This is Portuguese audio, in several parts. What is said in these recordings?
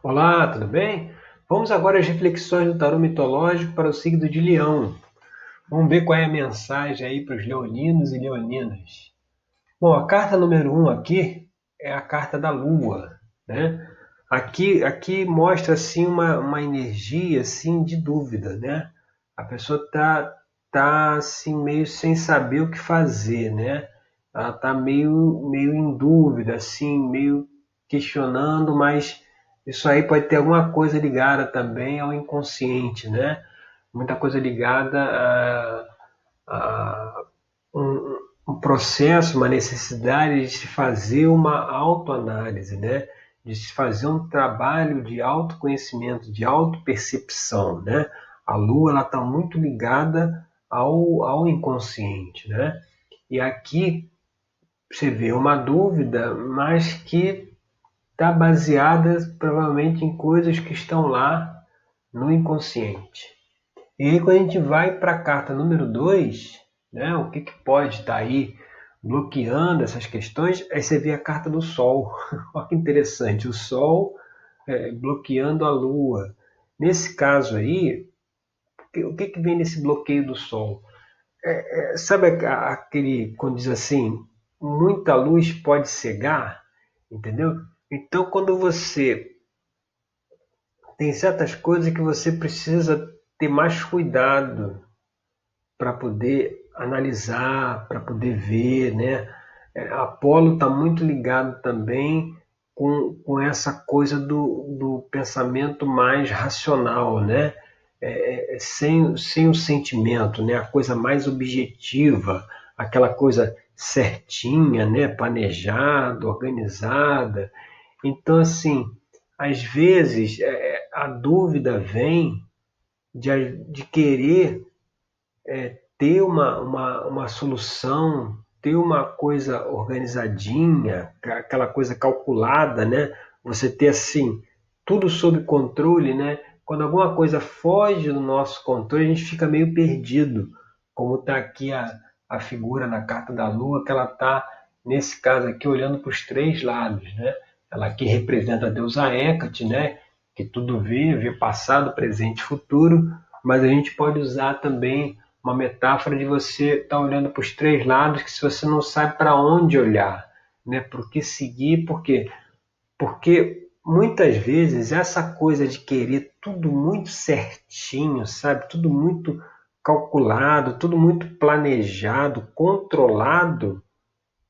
Olá, tudo bem? Vamos agora às reflexões do tarô mitológico para o signo de Leão. Vamos ver qual é a mensagem aí para os leoninos e leoninas. Bom, a carta número 1 um aqui é a carta da Lua, né? Aqui, aqui mostra assim uma, uma energia assim de dúvida, né? A pessoa tá tá assim meio sem saber o que fazer, né? Ela tá meio meio em dúvida, assim, meio questionando, mas isso aí pode ter alguma coisa ligada também ao inconsciente, né? Muita coisa ligada a, a um, um, processo, uma necessidade de se fazer uma autoanálise, né? De se fazer um trabalho de autoconhecimento, de autopercepção, né? A Lua ela está muito ligada ao, ao inconsciente, né? E aqui você vê uma dúvida, mas que está baseada provavelmente em coisas que estão lá no inconsciente. E aí, quando a gente vai para a carta número 2, né, o que, que pode estar tá aí bloqueando essas questões, aí você vê a carta do Sol. Olha que interessante, o Sol é, bloqueando a Lua. Nesse caso aí, o que, que vem nesse bloqueio do Sol? É, é, sabe aquele, quando diz assim, muita luz pode cegar, entendeu? Então, quando você tem certas coisas que você precisa ter mais cuidado para poder analisar, para poder ver, né? É, Apolo está muito ligado também com, com essa coisa do, do pensamento mais racional, né? É, é sem, sem o sentimento, né? A coisa mais objetiva, aquela coisa certinha, né? Planejada, organizada. Então, assim, às vezes é, a dúvida vem de, de querer é, ter uma, uma, uma solução, ter uma coisa organizadinha, aquela coisa calculada, né? Você ter assim tudo sob controle, né? Quando alguma coisa foge do nosso controle, a gente fica meio perdido, como está aqui a, a figura na carta da Lua, que ela está nesse caso aqui olhando para os três lados, né? Ela aqui representa a deusa Hecate, né? que tudo vê passado, presente futuro, mas a gente pode usar também uma metáfora de você estar tá olhando para os três lados, que se você não sabe para onde olhar, né? por que seguir, por quê? Porque muitas vezes essa coisa de querer tudo muito certinho, sabe? Tudo muito calculado, tudo muito planejado, controlado,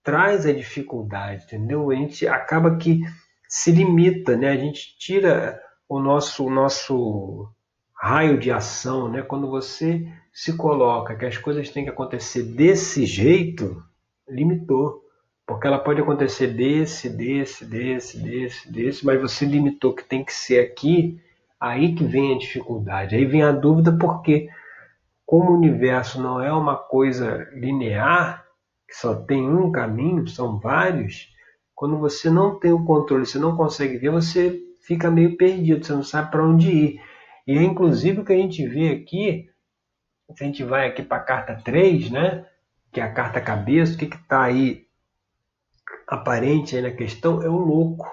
traz a dificuldade, entendeu? A gente acaba que se limita, né? A gente tira o nosso, o nosso raio de ação, né? Quando você se coloca que as coisas têm que acontecer desse jeito, limitou. Porque ela pode acontecer desse, desse, desse, desse, desse, mas você limitou que tem que ser aqui, aí que vem a dificuldade. Aí vem a dúvida porque como o universo não é uma coisa linear, que só tem um caminho, são vários, quando você não tem o controle, você não consegue ver, você fica meio perdido, você não sabe para onde ir. E é inclusive o que a gente vê aqui, se a gente vai aqui para a carta 3, né, que é a carta cabeça, o que está aí aparente aí na questão é o louco.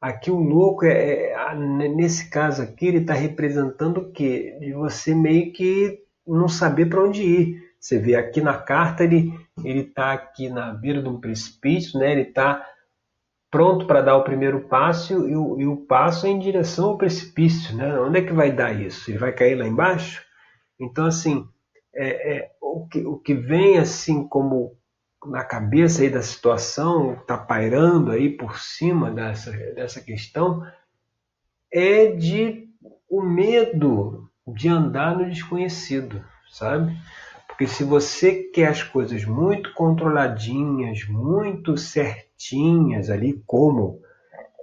Aqui o louco é, é nesse caso aqui ele está representando o quê? De você meio que não saber para onde ir. Você vê aqui na carta, ele está aqui na beira de um precipício, né? ele está pronto para dar o primeiro passo e o, e o, passo é em direção ao precipício. Né? Onde é que vai dar isso? Ele vai cair lá embaixo? Então, assim, é, é, o, que, o que vem assim como na cabeça aí da situação, está pairando aí por cima dessa, dessa questão, é de o medo de andar no desconhecido, sabe? Porque se você quer as coisas muito controladinhas, muito certinhas ali, como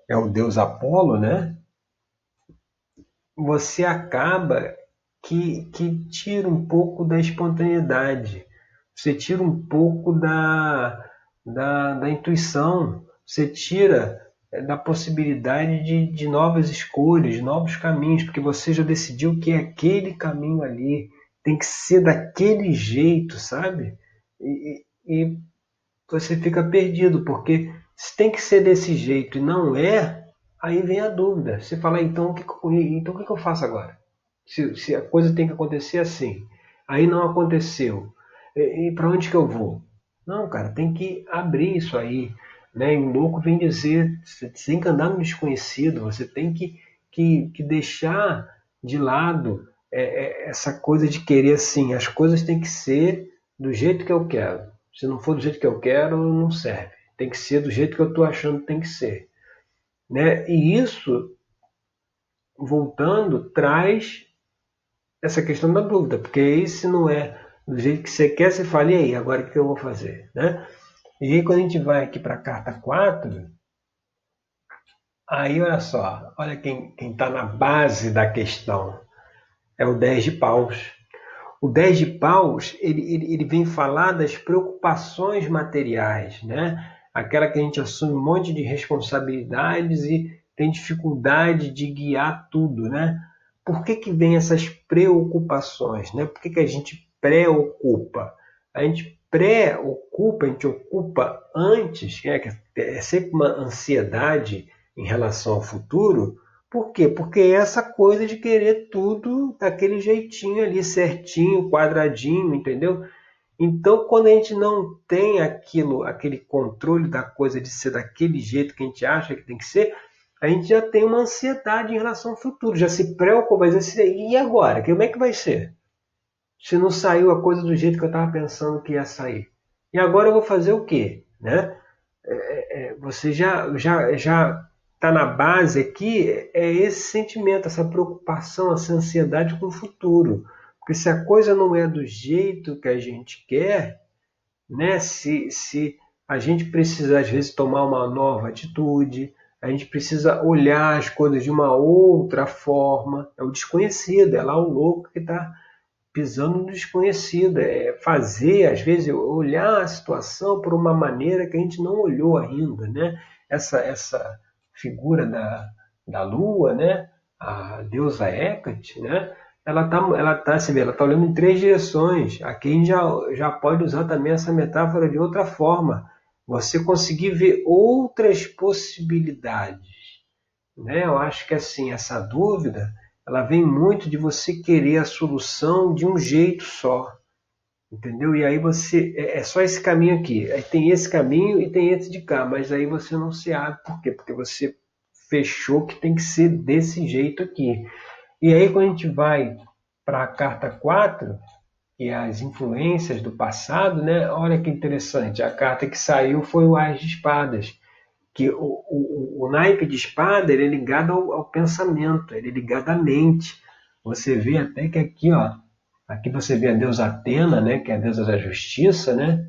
é o deus Apolo, né? Você acaba que, que tira um pouco da espontaneidade, você tira um pouco da, da, da intuição, você tira é, da possibilidade de, de novas escolhas, novos caminhos, porque você já decidiu que é aquele caminho ali, tem que ser daquele jeito, sabe? E, e você fica perdido, porque se tem que ser desse jeito e não é, aí vem a dúvida. Você fala, então o que, então, o que eu faço agora? Se, se a coisa tem que acontecer assim, aí não aconteceu, e, e para onde que eu vou? Não, cara, tem que abrir isso aí. Né? E o louco vem dizer, você tem que andar no desconhecido, você tem que, que, que deixar de lado é, é, essa coisa de querer assim, as coisas têm que ser do jeito que eu quero. Se não for do jeito que eu quero, não serve. Tem que ser do jeito que eu estou achando que tem que ser. Né? E isso, voltando, traz essa questão da dúvida, porque aí se não é do jeito que você quer, você fala, e aí, agora o que eu vou fazer? Né? E aí quando a gente vai aqui para a carta 4, aí olha só, olha quem está na base da questão. É o 10 de paus. O 10 de paus, ele, ele, ele vem falar das preocupações materiais, né? Aquela que a gente assume um monte de responsabilidades e tem dificuldade de guiar tudo, né? Por que, que vem essas preocupações, né? Por que, que a gente preocupa? A gente pré-ocupa, a gente ocupa antes, né? é sempre uma ansiedade em relação ao futuro, por quê? Porque é essa coisa de querer tudo daquele jeitinho ali, certinho, quadradinho, entendeu? Então, quando a gente não tem aquilo, aquele controle da coisa de ser daquele jeito que a gente acha que tem que ser, a gente já tem uma ansiedade em relação ao futuro, já se preocupa, mas assim, e agora? Como é que vai ser? Se não saiu a coisa do jeito que eu estava pensando que ia sair. E agora eu vou fazer o quê? Né? É, é, é você já, já, já está na base aqui é esse sentimento, essa preocupação, essa ansiedade com o futuro. Porque se a coisa não é do jeito que a gente quer, né? se, se a gente precisa, às vezes, tomar uma nova atitude, a gente precisa olhar as coisas de uma outra forma. É o desconhecido, é lá o louco que está pisando no desconhecido. É fazer, às vezes, olhar a situação por uma maneira que a gente não olhou ainda. Né? Essa, essa figura da, da lua, né? a deusa Hecate, né? ela está ela tá, você vê, ela tá olhando em três direções. Aqui a gente já, já pode usar também essa metáfora de outra forma. Você conseguir ver outras possibilidades. Né? Eu acho que assim, essa dúvida ela vem muito de você querer a solução de um jeito só. Entendeu? E aí você. É, é só esse caminho aqui. Aí tem esse caminho e tem esse de cá. Mas aí você não se abre. Por quê? Porque você fechou que tem que ser desse jeito aqui. E aí quando a gente vai para a carta 4, e as influências do passado, né? Olha que interessante. A carta que saiu foi o As de Espadas. Que o, o, o naipe de espada ele é ligado ao, ao pensamento, ele é ligado à mente. Você vê até que aqui, ó, Aqui você vê a deusa Atena, né, que é a deusa da justiça, né?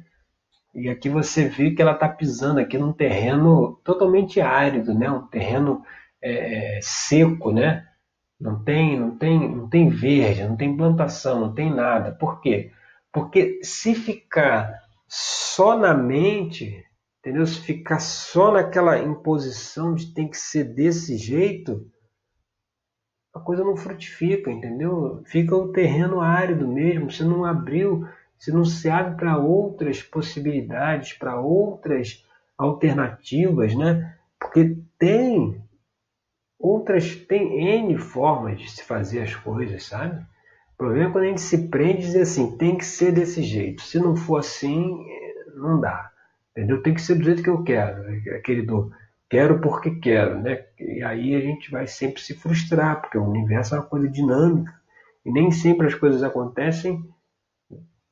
E aqui você vê que ela está pisando aqui num terreno totalmente árido, né? Um terreno é, é, seco, né? Não tem, não tem, não tem verde, não tem plantação, não tem nada. Por quê? Porque se ficar só na mente, entendeu? Se ficar só naquela imposição de tem que ser desse jeito, a coisa não frutifica, entendeu? Fica o terreno árido mesmo, você não abriu, você não se abre para outras possibilidades, para outras alternativas, né? Porque tem outras, tem N formas de se fazer as coisas, sabe? O problema é quando a gente se prende e diz assim, tem que ser desse jeito. Se não for assim, não dá. Entendeu? Tem que ser do jeito que eu quero. Aquele do quero porque quero, né? E aí a gente vai sempre se frustrar, porque o universo é uma coisa dinâmica e nem sempre as coisas acontecem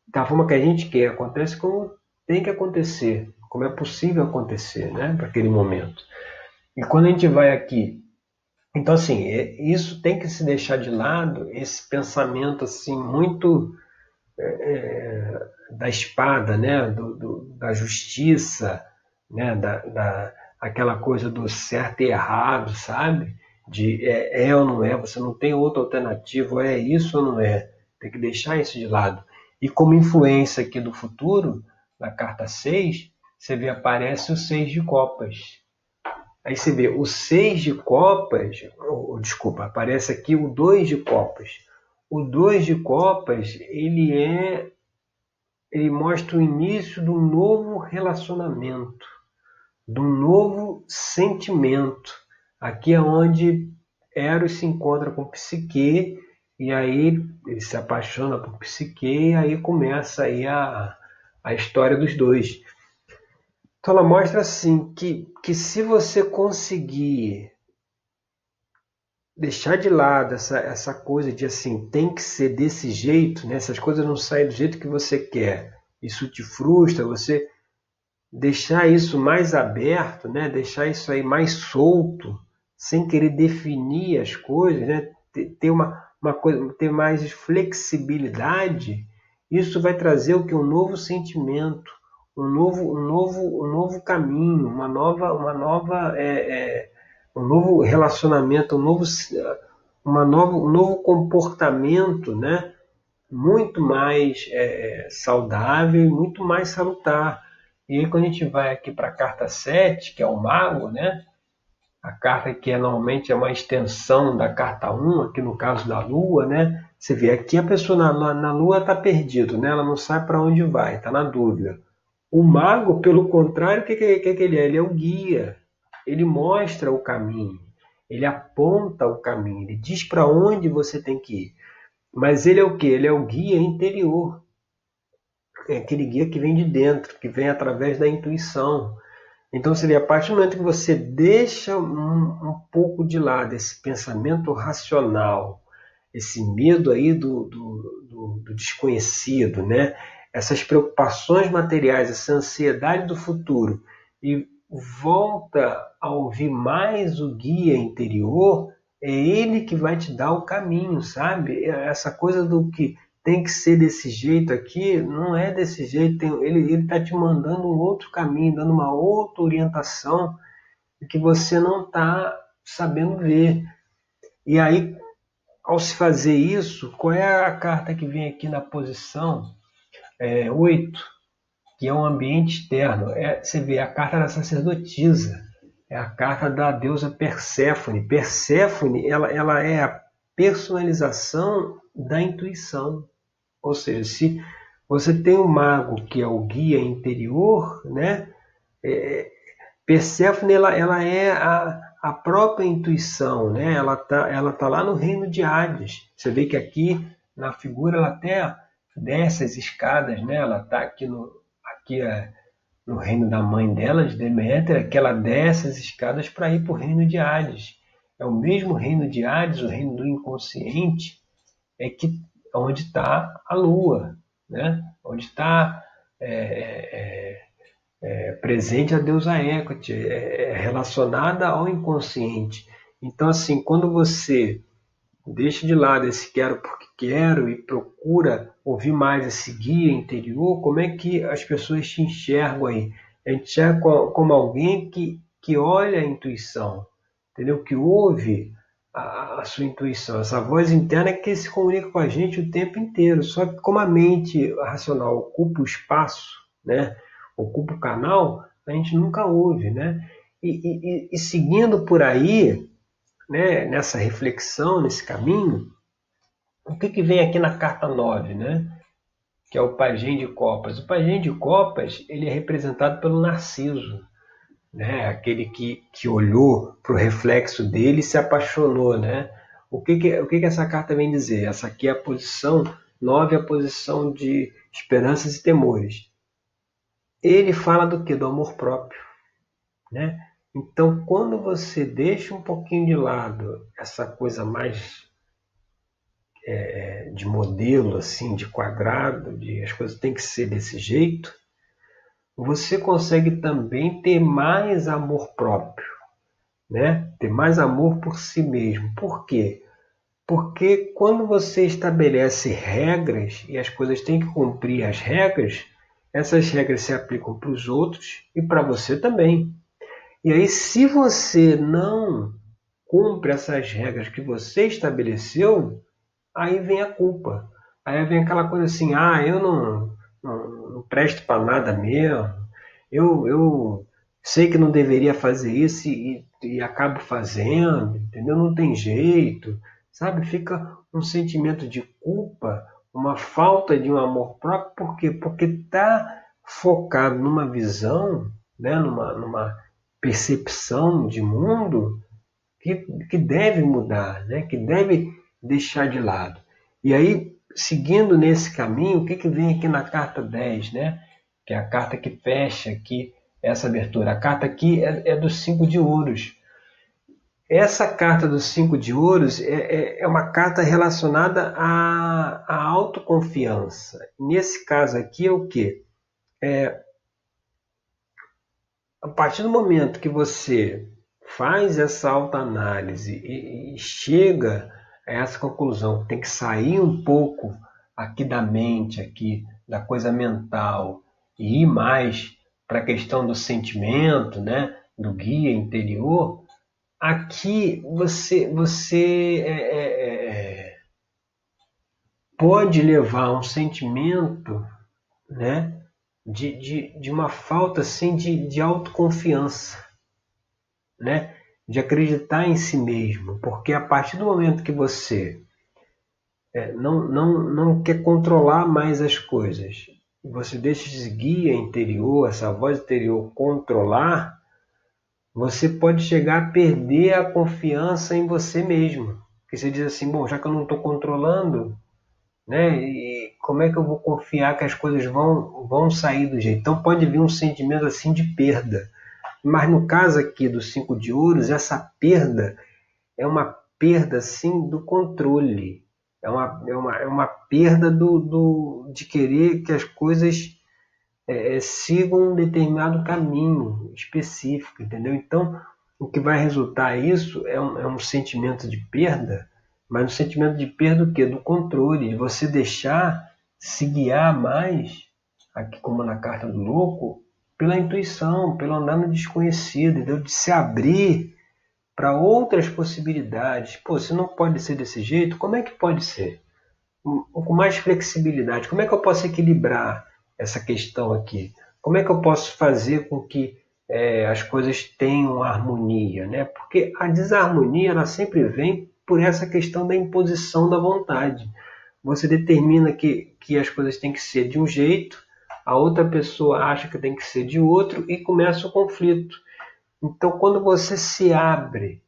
da forma que a gente quer, acontece como tem que acontecer, como é possível acontecer, né? Para aquele momento. E quando a gente vai aqui, então assim, é, isso tem que se deixar de lado, esse pensamento assim muito é, é da espada, né? Do, do, da justiça, né? da, da aquela coisa do certo e errado, sabe? De é, é ou não é, você não tem outra alternativa, é isso ou não é. Tem que deixar isso de lado. E como influência aqui do futuro, na carta 6, você vê aparece o 6 de copas. Aí você vê o 6 de copas, ou, desculpa, aparece aqui o 2 de copas. O 2 de copas, ele é ele mostra o início de um novo relacionamento de um novo sentimento. Aqui é onde Eros se encontra com Psique e aí ele se apaixona por Psique e aí começa aí a, a história dos dois. Então ela mostra assim que, que se você conseguir deixar de lado essa, essa coisa de assim, tem que ser desse jeito, né? essas coisas não saem do jeito que você quer, isso te frustra, você deixar isso mais aberto, né? deixar isso aí mais solto, sem querer definir as coisas, né? ter, uma, uma coisa, ter mais flexibilidade, isso vai trazer o que? Um novo sentimento, um novo, um novo, um novo caminho, uma nova, uma nova é, é, um novo relacionamento, um novo, uma nova, um novo comportamento, né? muito mais é, saudável, muito mais salutar. E aí, quando a gente vai aqui para a carta 7, que é o mago, né? a carta que é, normalmente é uma extensão da carta 1, aqui no caso da Lua, né? Você vê aqui a pessoa na, na Lua está perdido, né? ela não sabe para onde vai, está na dúvida. O mago, pelo contrário, o que, que, que, que ele é? Ele é o guia, ele mostra o caminho, ele aponta o caminho, ele diz para onde você tem que ir. Mas ele é o que? Ele é o guia interior. É aquele guia que vem de dentro, que vem através da intuição. Então seria a partir do momento que você deixa um, um pouco de lado esse pensamento racional, esse medo aí do, do, do, do desconhecido, né? essas preocupações materiais, essa ansiedade do futuro, e volta a ouvir mais o guia interior, é ele que vai te dar o caminho, sabe? Essa coisa do que tem que ser desse jeito aqui, não é desse jeito. Tem, ele está te mandando um outro caminho, dando uma outra orientação que você não está sabendo ver. E aí, ao se fazer isso, qual é a carta que vem aqui na posição é, 8? Que é um ambiente externo. É, você vê a carta da sacerdotisa é a carta da deusa Perséfone. Perséfone ela, ela é a personalização da intuição. Ou seja, se você tem um mago que é o guia interior, né? É, Perséfone ela, ela é a, a própria intuição, né? Ela está ela tá lá no reino de Hades. Você vê que aqui na figura ela até desce as escadas, né? Ela está aqui no aqui é, no reino da mãe dela, de Deméter, que ela desce as escadas para ir para o reino de Hades. É o mesmo reino de Hades, o reino do inconsciente, é que onde está a Lua, né? onde está é, é, é, presente a deusa Hecate, é, é relacionada ao inconsciente. Então, assim, quando você deixa de lado esse quero porque quero e procura ouvir mais esse guia interior, como é que as pessoas te enxergam aí? A gente enxerga como alguém que, que olha a intuição, entendeu? Que ouve a, sua intuição, essa voz interna que se comunica com a gente o tempo inteiro. Só que como a mente racional ocupa o espaço, né? Ocupa o canal, a gente nunca ouve, né? E, e, e seguindo por aí, né, nessa reflexão, nesse caminho, o que, que vem aqui na carta 9, né? que é o pajem de copas. O pajem de copas ele é representado pelo Narciso, né? aquele que, que olhou para o reflexo dele e se apaixonou. Né? O, que, que, o que, que essa carta vem dizer? Essa aqui é a posição 9, a posição de esperanças e temores. Ele fala do que? Do amor próprio. Né? Então, quando você deixa um pouquinho de lado essa coisa mais é, de modelo, assim, de quadrado, de as coisas têm que ser desse jeito, você consegue também ter mais amor próprio, né? Ter mais amor por si mesmo. Por quê? Porque quando você estabelece regras e as coisas têm que cumprir as regras, essas regras se aplicam para os outros e para você também. E aí, se você não cumpre essas regras que você estabeleceu, aí vem a culpa. Aí vem aquela coisa assim: ah, eu não, não, não presto para nada mesmo, eu, eu sei que não deveria fazer isso e, e acabo fazendo, entendeu? Não tem jeito, sabe? Fica um sentimento de culpa, uma falta de um amor próprio, por quê? Porque está focado numa visão, né? numa, numa percepção de mundo que, que deve mudar, né? que deve deixar de lado. E aí, seguindo nesse caminho, o que, que vem aqui na carta 10, né? que é a carta que fecha aqui essa abertura. A carta aqui é, é dos cinco de ouros. Essa carta dos cinco de ouros é, é, é uma carta relacionada à, à, autoconfiança. Nesse caso aqui é o que? É, a partir do momento que você faz essa autoanálise e, e chega a essa conclusão, tem que sair um pouco aqui da mente, aqui da coisa mental e ir mais para a questão do sentimento, né, do guia interior, aqui você, você é, é, é, pode levar um sentimento né, de, de, de uma falta assim, de, de autoconfiança, né, de acreditar em si mesmo, porque a partir do momento que você é, não, não, não quer controlar mais as coisas, você deixa esse guia interior, essa voz interior controlar, você pode chegar a perder a confiança em você mesmo. Porque você diz assim, bom, já que eu não estou controlando, né? E como é que eu vou confiar que as coisas vão, vão sair do jeito? Então pode vir um sentimento assim de perda. Mas no caso aqui do cinco de ouros, essa perda é uma perda assim do controle. É uma, é uma, é uma perda do, do, de querer que as coisas é, é, sigam um determinado caminho específico, entendeu? Então, o que vai resultar isso é um, é um sentimento de perda, mas um sentimento de perda do quê? Do controle, de você deixar se guiar mais, aqui como na carta do louco, pela intuição, pelo andar no desconhecido, entendeu? de se abrir para outras possibilidades. Pô, se não pode ser desse jeito, como é que pode ser? Com mais flexibilidade, como é que eu posso equilibrar essa questão aqui. Como é que eu posso fazer com que é, as coisas tenham harmonia? Né? Porque a desarmonia ela sempre vem por essa questão da imposição da vontade. Você determina que, que as coisas têm que ser de um jeito, a outra pessoa acha que tem que ser de outro e começa o conflito. Então, quando você se abre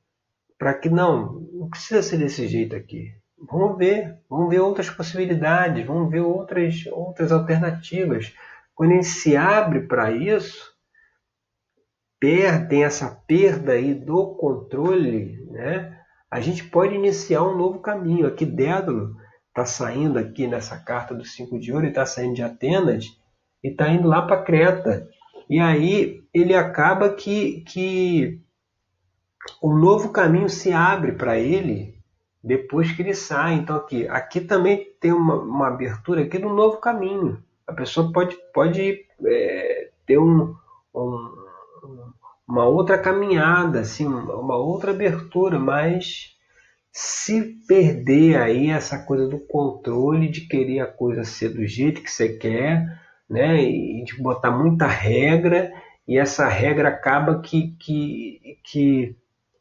para que não, não precisa ser desse jeito aqui, Vamos ver, vamos ver outras possibilidades, vamos ver outras, outras alternativas. Quando a gente se abre para isso, perdem essa perda aí do controle, né? A gente pode iniciar um novo caminho. Aqui Dédalo está saindo aqui nessa carta do cinco de ouro, ele está saindo de Atenas e está indo lá para Creta. E aí ele acaba que, que um novo caminho se abre para ele depois que ele sai. Então aqui, aqui também tem uma, uma abertura aqui do novo caminho. A pessoa pode, pode é, ter um, um, uma outra caminhada, assim, uma outra abertura, mas se perder aí essa coisa do controle de querer a coisa ser do jeito que você quer, né, e de botar muita regra, e essa regra acaba que, que, que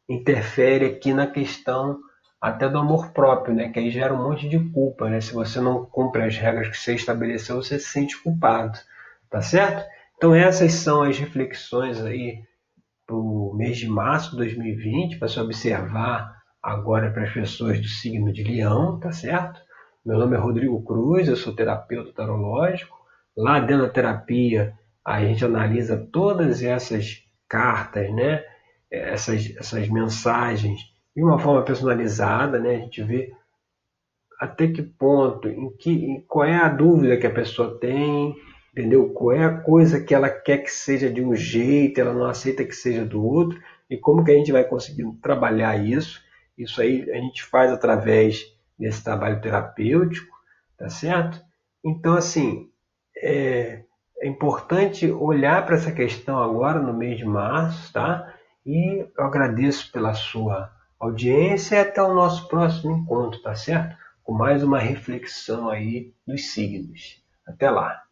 interfere aqui na questão até do amor próprio, né? Que aí gera um monte de culpa, né? Se você não cumpre as regras que você estabeleceu, você se sente culpado, tá certo? Então essas são as reflexões aí para o mês de março de 2020, para se observar agora para as pessoas do signo de Leão, tá certo? Meu nome é Rodrigo Cruz, eu sou terapeuta tarológico. Lá dentro da terapia, a gente analisa todas essas cartas, né? Essas, essas mensagens de uma forma personalizada, né? A gente vê até que ponto, em que, qual é a dúvida que a pessoa tem, entendeu? Qual é a coisa que ela quer que seja de um jeito, ela não aceita que seja do outro, e como que a gente vai conseguir trabalhar isso? Isso aí a gente faz através desse trabalho terapêutico, tá certo? Então, assim, é, é importante olhar para essa questão agora no mês de março, tá? E eu agradeço pela sua audiência e até o nosso próximo encontro, tá certo? Com mais uma reflexão aí dos signos. Até lá!